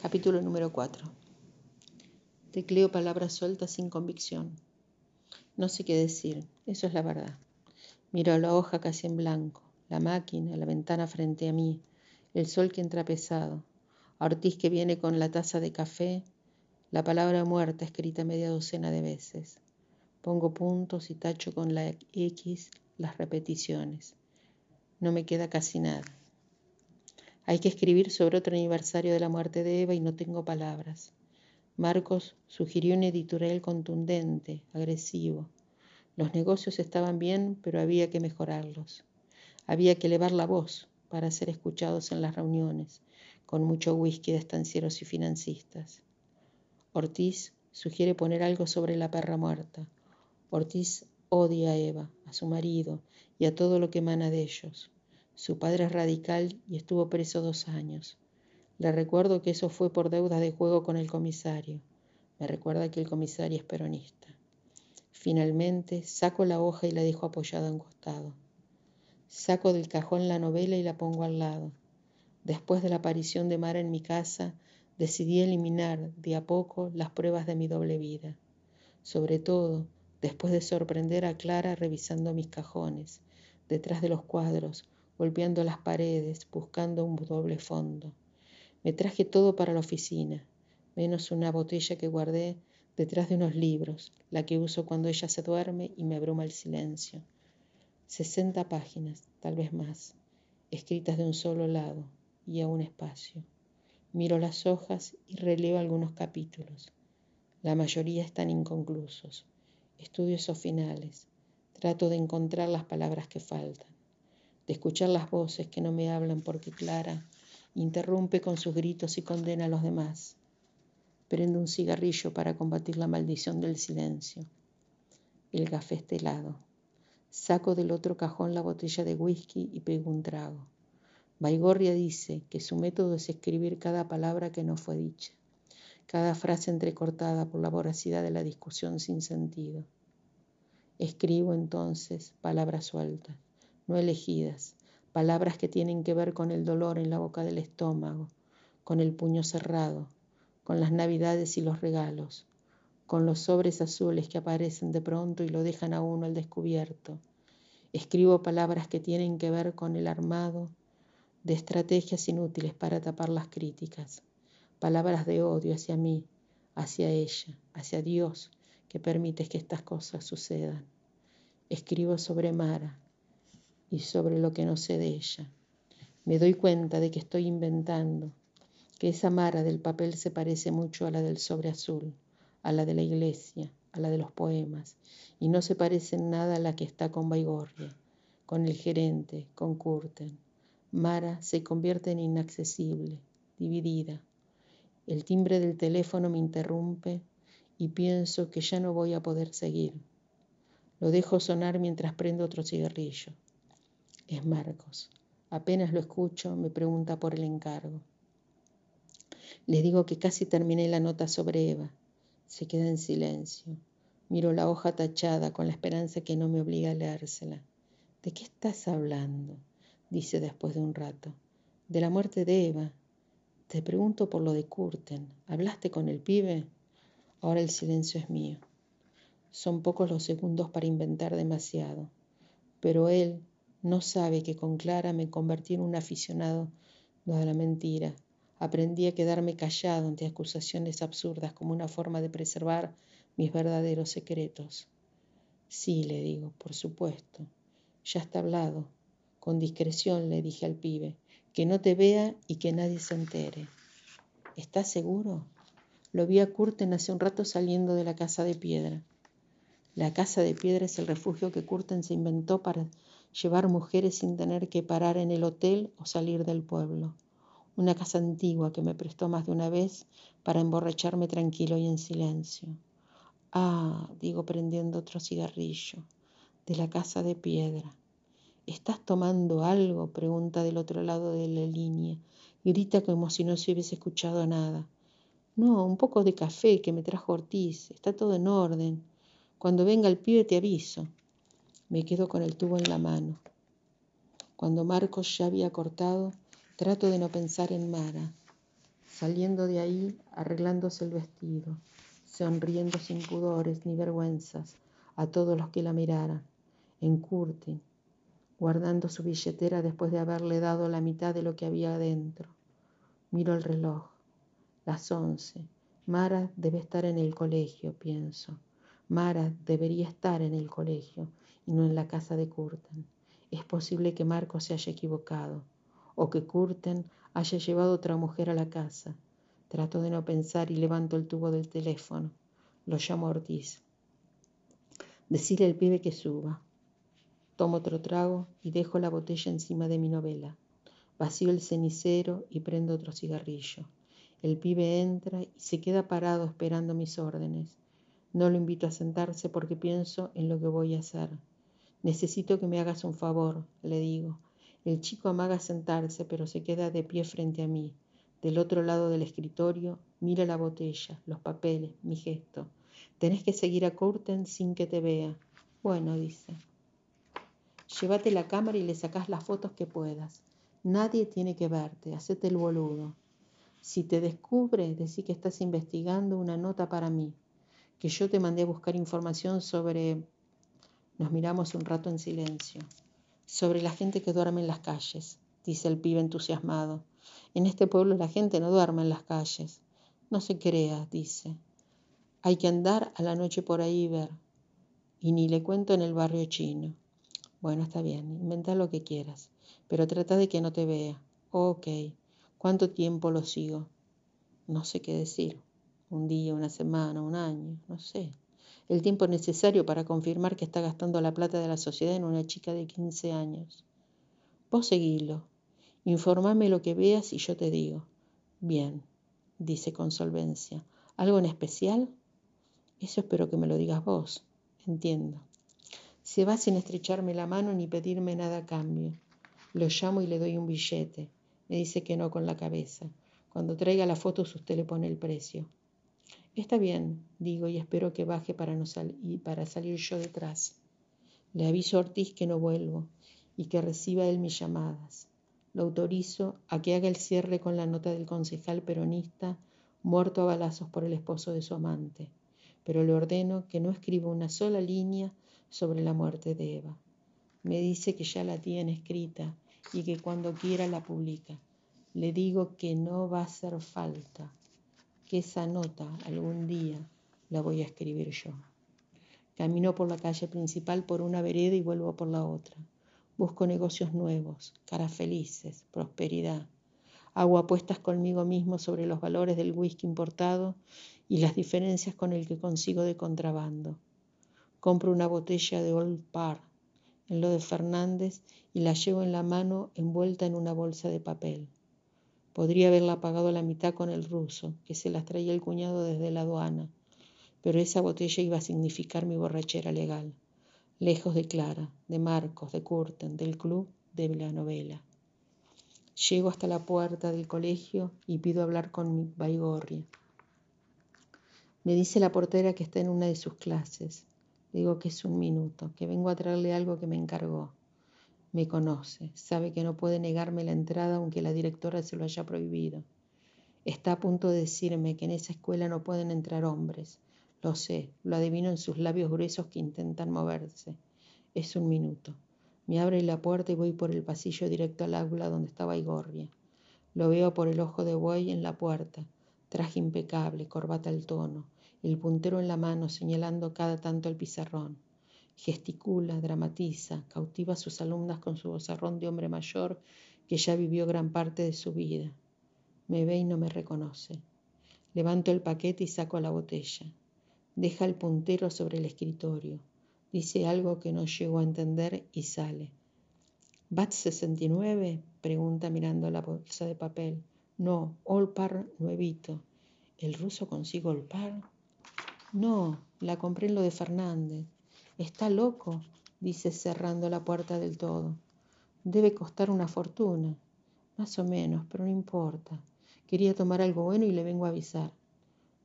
Capítulo número 4. Tecleo palabras sueltas sin convicción. No sé qué decir, eso es la verdad. Miro la hoja casi en blanco, la máquina, la ventana frente a mí, el sol que entra pesado, a Ortiz que viene con la taza de café, la palabra muerta escrita media docena de veces. Pongo puntos y tacho con la X las repeticiones. No me queda casi nada. Hay que escribir sobre otro aniversario de la muerte de Eva y no tengo palabras. Marcos sugirió un editorial contundente, agresivo. Los negocios estaban bien, pero había que mejorarlos. Había que elevar la voz para ser escuchados en las reuniones, con mucho whisky de estancieros y financistas. Ortiz sugiere poner algo sobre la perra muerta. Ortiz odia a Eva, a su marido y a todo lo que emana de ellos. Su padre es radical y estuvo preso dos años. Le recuerdo que eso fue por deudas de juego con el comisario. Me recuerda que el comisario es peronista. Finalmente saco la hoja y la dejo apoyada un costado. Saco del cajón la novela y la pongo al lado. Después de la aparición de Mara en mi casa, decidí eliminar de a poco las pruebas de mi doble vida. Sobre todo, después de sorprender a Clara revisando mis cajones, detrás de los cuadros, golpeando las paredes, buscando un doble fondo. Me traje todo para la oficina, menos una botella que guardé detrás de unos libros, la que uso cuando ella se duerme y me abruma el silencio. Sesenta páginas, tal vez más, escritas de un solo lado y a un espacio. Miro las hojas y relevo algunos capítulos. La mayoría están inconclusos. Estudio esos finales. Trato de encontrar las palabras que faltan escuchar las voces que no me hablan porque Clara interrumpe con sus gritos y condena a los demás. Prendo un cigarrillo para combatir la maldición del silencio. El café está helado. Saco del otro cajón la botella de whisky y pego un trago. Baigorria dice que su método es escribir cada palabra que no fue dicha, cada frase entrecortada por la voracidad de la discusión sin sentido. Escribo entonces palabras sueltas no elegidas, palabras que tienen que ver con el dolor en la boca del estómago, con el puño cerrado, con las navidades y los regalos, con los sobres azules que aparecen de pronto y lo dejan a uno al descubierto. Escribo palabras que tienen que ver con el armado de estrategias inútiles para tapar las críticas, palabras de odio hacia mí, hacia ella, hacia Dios, que permite que estas cosas sucedan. Escribo sobre Mara, y sobre lo que no sé de ella. Me doy cuenta de que estoy inventando, que esa mara del papel se parece mucho a la del sobre azul, a la de la iglesia, a la de los poemas, y no se parece en nada a la que está con Baigorria, con el gerente, con Curten. Mara se convierte en inaccesible, dividida. El timbre del teléfono me interrumpe y pienso que ya no voy a poder seguir. Lo dejo sonar mientras prendo otro cigarrillo. Es Marcos. Apenas lo escucho, me pregunta por el encargo. Le digo que casi terminé la nota sobre Eva. Se queda en silencio. Miro la hoja tachada con la esperanza que no me obliga a leérsela. ¿De qué estás hablando? dice después de un rato. De la muerte de Eva. Te pregunto por lo de Curten. ¿Hablaste con el pibe? Ahora el silencio es mío. Son pocos los segundos para inventar demasiado. Pero él, no sabe que con Clara me convertí en un aficionado de la mentira. Aprendí a quedarme callado ante acusaciones absurdas como una forma de preservar mis verdaderos secretos. Sí, le digo, por supuesto. Ya está hablado. Con discreción le dije al pibe, que no te vea y que nadie se entere. ¿Estás seguro? Lo vi a Curten hace un rato saliendo de la casa de piedra. La casa de piedra es el refugio que Curten se inventó para llevar mujeres sin tener que parar en el hotel o salir del pueblo. Una casa antigua que me prestó más de una vez para emborracharme tranquilo y en silencio. Ah, digo prendiendo otro cigarrillo, de la casa de piedra. ¿Estás tomando algo? pregunta del otro lado de la línea. Grita como si no se hubiese escuchado nada. No, un poco de café que me trajo Ortiz. Está todo en orden. Cuando venga el pibe te aviso. Me quedo con el tubo en la mano. Cuando Marcos ya había cortado, trato de no pensar en Mara. saliendo de ahí, arreglándose el vestido, sonriendo sin pudores ni vergüenzas a todos los que la miraran, en Curtin, guardando su billetera después de haberle dado la mitad de lo que había adentro. Miro el reloj, las once. Mara debe estar en el colegio, pienso. Mara debería estar en el colegio y no en la casa de Curtin. Es posible que Marco se haya equivocado o que Curten haya llevado otra mujer a la casa. Trato de no pensar y levanto el tubo del teléfono. Lo llamo Ortiz. Decirle al pibe que suba. Tomo otro trago y dejo la botella encima de mi novela. Vacío el cenicero y prendo otro cigarrillo. El pibe entra y se queda parado esperando mis órdenes. No lo invito a sentarse porque pienso en lo que voy a hacer. Necesito que me hagas un favor, le digo. El chico amaga sentarse, pero se queda de pie frente a mí. Del otro lado del escritorio, mira la botella, los papeles, mi gesto. Tenés que seguir a Curten sin que te vea. Bueno, dice. Llévate la cámara y le sacás las fotos que puedas. Nadie tiene que verte, hacete el boludo. Si te descubre, decí que estás investigando una nota para mí, que yo te mandé a buscar información sobre... Nos miramos un rato en silencio sobre la gente que duerme en las calles, dice el pibe entusiasmado. En este pueblo la gente no duerme en las calles. No se crea, dice. Hay que andar a la noche por ahí y ver. Y ni le cuento en el barrio chino. Bueno, está bien, inventa lo que quieras, pero trata de que no te vea. Ok, ¿cuánto tiempo lo sigo? No sé qué decir. Un día, una semana, un año, no sé el tiempo necesario para confirmar que está gastando la plata de la sociedad en una chica de 15 años. Vos seguilo, informame lo que veas y yo te digo. Bien, dice con solvencia. ¿Algo en especial? Eso espero que me lo digas vos. Entiendo. Se va sin estrecharme la mano ni pedirme nada a cambio. Lo llamo y le doy un billete. Me dice que no con la cabeza. Cuando traiga las fotos usted le pone el precio. Está bien, digo, y espero que baje para, no para salir yo detrás. Le aviso a Ortiz que no vuelvo y que reciba él mis llamadas. Lo autorizo a que haga el cierre con la nota del concejal peronista muerto a balazos por el esposo de su amante, pero le ordeno que no escriba una sola línea sobre la muerte de Eva. Me dice que ya la tiene escrita y que cuando quiera la publica. Le digo que no va a hacer falta que esa nota algún día la voy a escribir yo. Camino por la calle principal por una vereda y vuelvo por la otra. Busco negocios nuevos, caras felices, prosperidad. Hago apuestas conmigo mismo sobre los valores del whisky importado y las diferencias con el que consigo de contrabando. Compro una botella de Old Par en lo de Fernández y la llevo en la mano envuelta en una bolsa de papel. Podría haberla pagado la mitad con el ruso, que se las traía el cuñado desde la aduana, pero esa botella iba a significar mi borrachera legal, lejos de Clara, de Marcos, de Curten, del club, de la novela. Llego hasta la puerta del colegio y pido hablar con mi Baigorria. Me dice la portera que está en una de sus clases. Digo que es un minuto, que vengo a traerle algo que me encargó. Me conoce, sabe que no puede negarme la entrada aunque la directora se lo haya prohibido. Está a punto de decirme que en esa escuela no pueden entrar hombres. Lo sé, lo adivino en sus labios gruesos que intentan moverse. Es un minuto. Me abre la puerta y voy por el pasillo directo al aula donde estaba Igorria. Lo veo por el ojo de buey en la puerta, traje impecable, corbata al tono, el puntero en la mano señalando cada tanto el pizarrón gesticula, dramatiza, cautiva a sus alumnas con su vozarrón de hombre mayor que ya vivió gran parte de su vida. Me ve y no me reconoce. Levanto el paquete y saco la botella. Deja el puntero sobre el escritorio. Dice algo que no llego a entender y sale. ¿Bat 69? pregunta mirando la bolsa de papel. No, Olpar nuevito. ¿El ruso consigo Olpar? No, la compré en lo de Fernández. Está loco, dice cerrando la puerta del todo. Debe costar una fortuna. Más o menos, pero no importa. Quería tomar algo bueno y le vengo a avisar.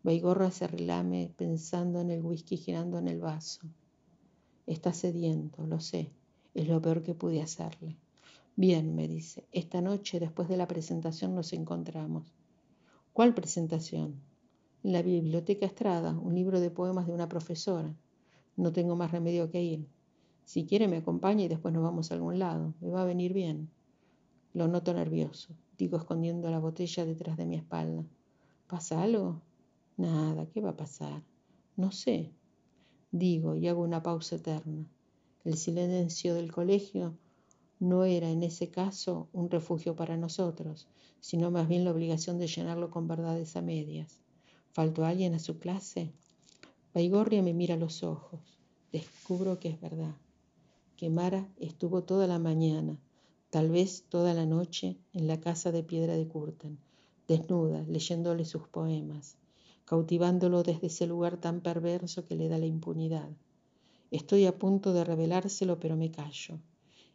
Baigorra se relame pensando en el whisky girando en el vaso. Está sediento, lo sé. Es lo peor que pude hacerle. Bien, me dice, esta noche después de la presentación nos encontramos. ¿Cuál presentación? En la biblioteca Estrada, un libro de poemas de una profesora. No tengo más remedio que ir. Si quiere me acompaña y después nos vamos a algún lado. Me va a venir bien. Lo noto nervioso, digo escondiendo la botella detrás de mi espalda. ¿Pasa algo? Nada, ¿qué va a pasar? No sé. Digo y hago una pausa eterna. El silencio del colegio no era en ese caso un refugio para nosotros, sino más bien la obligación de llenarlo con verdades a medias. ¿Faltó alguien a su clase? Baigorria me mira los ojos. Descubro que es verdad, que Mara estuvo toda la mañana, tal vez toda la noche, en la casa de piedra de Curten, desnuda, leyéndole sus poemas, cautivándolo desde ese lugar tan perverso que le da la impunidad. Estoy a punto de revelárselo, pero me callo.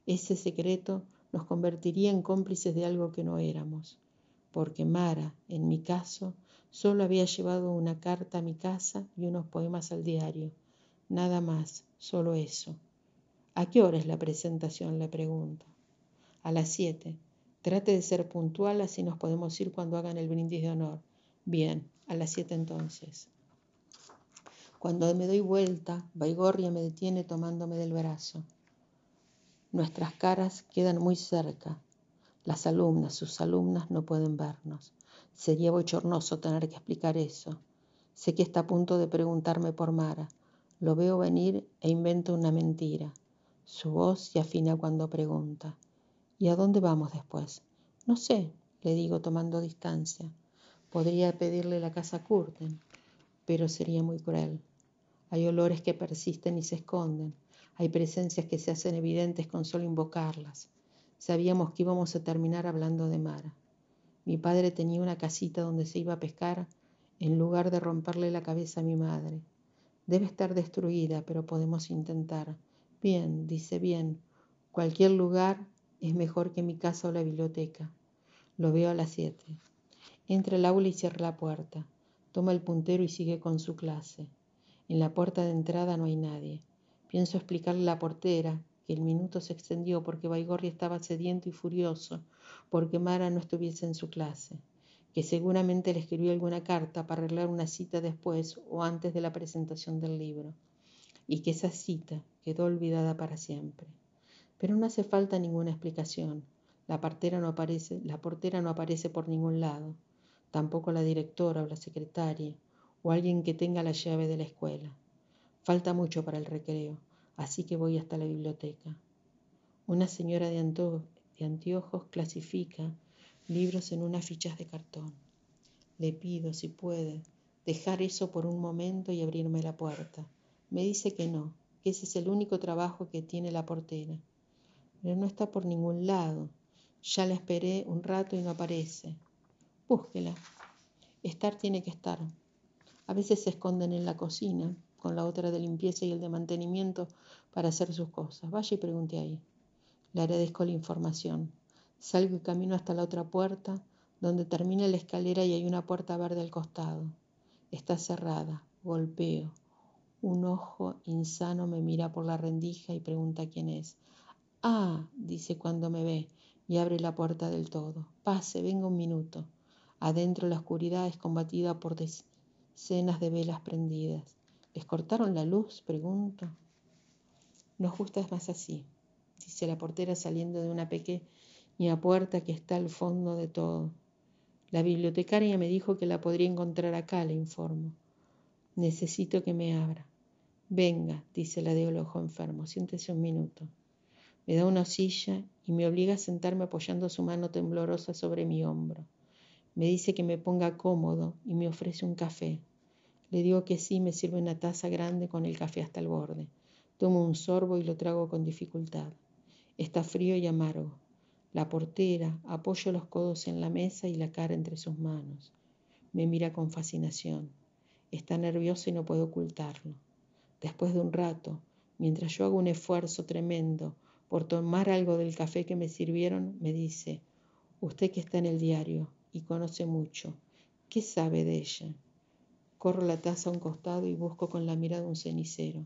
Ese secreto nos convertiría en cómplices de algo que no éramos, porque Mara, en mi caso, solo había llevado una carta a mi casa y unos poemas al diario. Nada más, solo eso. ¿A qué hora es la presentación? le pregunto. A las siete. Trate de ser puntual, así nos podemos ir cuando hagan el brindis de honor. Bien, a las siete entonces. Cuando me doy vuelta, Baigorria me detiene tomándome del brazo. Nuestras caras quedan muy cerca. Las alumnas, sus alumnas no pueden vernos. Sería bochornoso tener que explicar eso. Sé que está a punto de preguntarme por Mara. Lo veo venir e invento una mentira. Su voz se afina cuando pregunta. ¿Y a dónde vamos después? No sé, le digo tomando distancia. Podría pedirle la casa a Curten, pero sería muy cruel. Hay olores que persisten y se esconden. Hay presencias que se hacen evidentes con solo invocarlas. Sabíamos que íbamos a terminar hablando de Mara. Mi padre tenía una casita donde se iba a pescar en lugar de romperle la cabeza a mi madre. Debe estar destruida, pero podemos intentar. Bien, dice bien. Cualquier lugar es mejor que mi casa o la biblioteca. Lo veo a las siete. Entra al aula y cierra la puerta. Toma el puntero y sigue con su clase. En la puerta de entrada no hay nadie. Pienso explicarle a la portera el minuto se extendió porque Baigorri estaba sediento y furioso porque Mara no estuviese en su clase, que seguramente le escribió alguna carta para arreglar una cita después o antes de la presentación del libro, y que esa cita quedó olvidada para siempre. Pero no hace falta ninguna explicación. La, la portera no aparece por ningún lado, tampoco la directora o la secretaria o alguien que tenga la llave de la escuela. Falta mucho para el recreo, así que voy hasta la biblioteca. Una señora de, anteojos clasifica libros en unas fichas de cartón. Le pido, si puede, dejar eso por un momento y abrirme la puerta. Me dice que no, que ese es el único trabajo que tiene la portera. Pero no está por ningún lado. Ya la esperé un rato y no aparece. Búsquela. Estar tiene que estar. A veces se esconden en la cocina, con la otra de limpieza y el de mantenimiento para hacer sus cosas. Vaya y pregunte ahí. Le agradezco la información. Salgo y camino hasta la otra puerta, donde termina la escalera y hay una puerta verde al costado. Está cerrada. Golpeo. Un ojo insano me mira por la rendija y pregunta quién es. Ah, dice cuando me ve y abre la puerta del todo. Pase, venga un minuto. Adentro la oscuridad es combatida por decenas de velas prendidas. ¿Les cortaron la luz? Pregunto. Nos gusta más así, dice la portera saliendo de una pequeña puerta que está al fondo de todo. La bibliotecaria me dijo que la podría encontrar acá, le informo. Necesito que me abra. Venga, dice la de ojo enfermo, siéntese un minuto. Me da una silla y me obliga a sentarme apoyando su mano temblorosa sobre mi hombro. Me dice que me ponga cómodo y me ofrece un café. Le digo que sí, me sirve una taza grande con el café hasta el borde. Tomo un sorbo y lo trago con dificultad. Está frío y amargo. La portera apoya los codos en la mesa y la cara entre sus manos. Me mira con fascinación. Está nerviosa y no puedo ocultarlo. Después de un rato, mientras yo hago un esfuerzo tremendo por tomar algo del café que me sirvieron, me dice, usted que está en el diario y conoce mucho, ¿qué sabe de ella? Corro la taza a un costado y busco con la mirada un cenicero.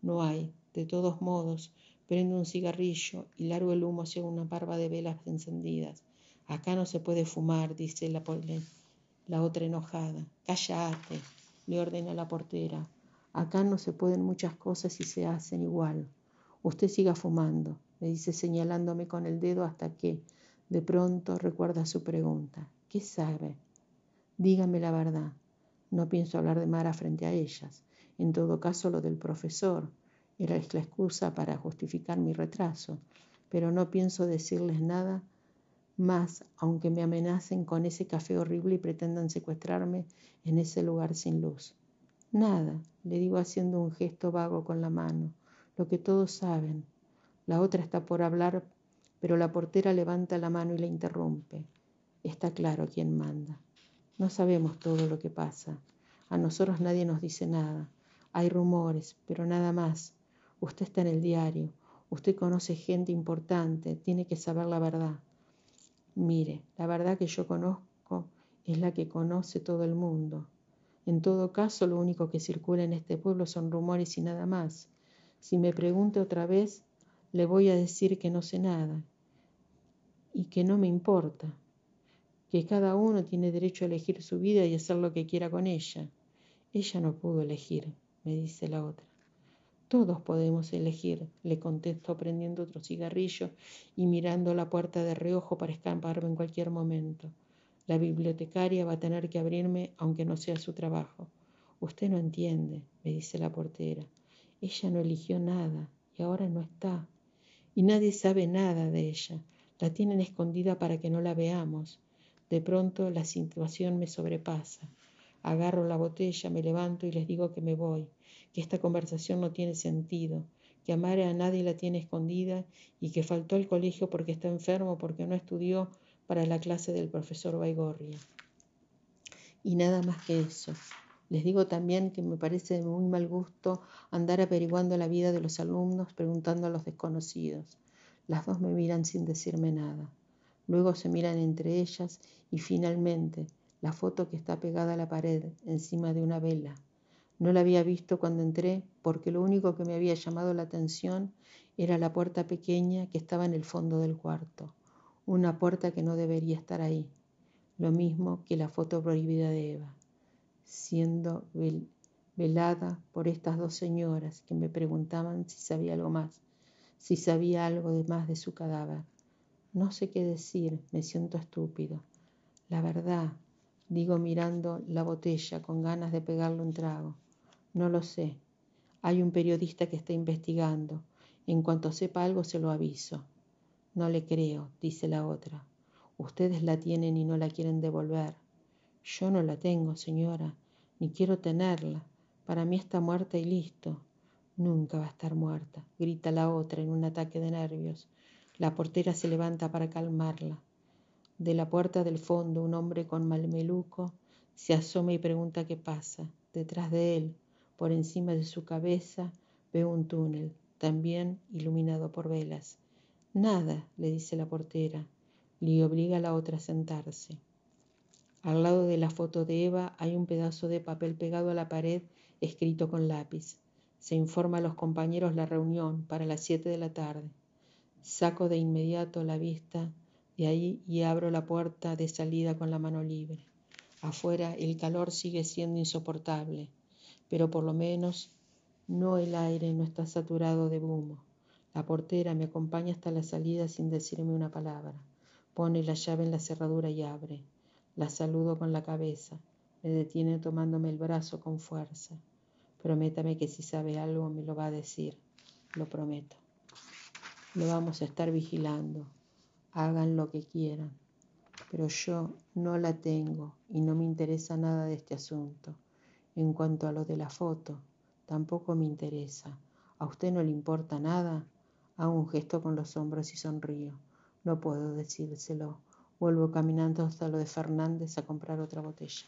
No hay. De todos modos, prendo un cigarrillo y largo el humo hacia una barba de velas encendidas. Acá no se puede fumar, dice la La otra enojada. Cállate, le ordena la portera. Acá no se pueden muchas cosas y se hacen igual. Usted siga fumando, le dice señalándome con el dedo hasta que, de pronto, recuerda su pregunta. ¿Qué sabe? Dígame la verdad. No pienso hablar de Mara frente a ellas. En todo caso, lo del profesor era la excusa para justificar mi retraso, pero no pienso decirles nada más, aunque me amenacen con ese café horrible y pretendan secuestrarme en ese lugar sin luz. Nada, le digo haciendo un gesto vago con la mano, lo que todos saben. La otra está por hablar, pero la portera levanta la mano y la interrumpe. Está claro quién manda. No sabemos todo lo que pasa. A nosotros nadie nos dice nada. Hay rumores, pero nada más. Usted está en el diario. Usted conoce gente importante. Tiene que saber la verdad. Mire, la verdad que yo conozco es la que conoce todo el mundo. En todo caso, lo único que circula en este pueblo son rumores y nada más. Si me pregunte otra vez, le voy a decir que no sé nada y que no me importa, que cada uno tiene derecho a elegir su vida y hacer lo que quiera con ella. Ella no pudo elegir, me dice la otra. Todos podemos elegir, le contesto prendiendo otro cigarrillo y mirando la puerta de reojo para escaparme en cualquier momento. La bibliotecaria va a tener que abrirme aunque no sea su trabajo. Usted no entiende, me dice la portera. Ella no eligió nada y ahora no está. Y nadie sabe nada de ella. La tienen escondida para que no la veamos. De pronto la situación me sobrepasa. Agarro la botella, me levanto y les digo que me voy, que esta conversación no tiene sentido, que Amare a nadie la tiene escondida y que faltó al colegio porque está enfermo, porque no estudió para la clase del profesor Baigorria. Y nada más que eso. Les digo también que me parece de muy mal gusto andar averiguando la vida de los alumnos preguntando a los desconocidos. Las dos me miran sin decirme nada. Luego se miran entre ellas y finalmente la foto que está pegada a la pared encima de una vela. No la había visto cuando entré porque lo único que me había llamado la atención era la puerta pequeña que estaba en el fondo del cuarto una puerta que no debería estar ahí, lo mismo que la foto prohibida de Eva, siendo velada por estas dos señoras que me preguntaban si sabía algo más, si sabía algo de más de su cadáver. No sé qué decir, me siento estúpido. La verdad, digo mirando la botella con ganas de pegarle un trago. No lo sé. Hay un periodista que está investigando. En cuanto sepa algo se lo aviso. No le creo, dice la otra. Ustedes la tienen y no la quieren devolver. Yo no la tengo, señora, ni quiero tenerla. Para mí está muerta y listo. Nunca va a estar muerta, grita la otra en un ataque de nervios. La portera se levanta para calmarla. De la puerta del fondo un hombre con malmeluco se asoma y pregunta qué pasa. Detrás de él, por encima de su cabeza, ve un túnel, también iluminado por velas. Nada, le dice la portera, le obliga a la otra a sentarse. Al lado de la foto de Eva hay un pedazo de papel pegado a la pared escrito con lápiz. Se informa a los compañeros la reunión para las siete de la tarde. Saco de inmediato la vista de ahí y abro la puerta de salida con la mano libre. Afuera el calor sigue siendo insoportable, pero por lo menos no el aire no está saturado de humo. La portera me acompaña hasta la salida sin decirme una palabra. Pone la llave en la cerradura y abre. La saludo con la cabeza. Me detiene tomándome el brazo con fuerza. Prométame que si sabe algo me lo va a decir. Lo prometo. Lo vamos a estar vigilando. Hagan lo que quieran. Pero yo no la tengo y no me interesa nada de este asunto. En cuanto a lo de la foto, tampoco me interesa. ¿A usted no le importa nada? Hago un gesto con los hombros y sonrío. No puedo decírselo. Vuelvo caminando hasta lo de Fernández a comprar otra botella.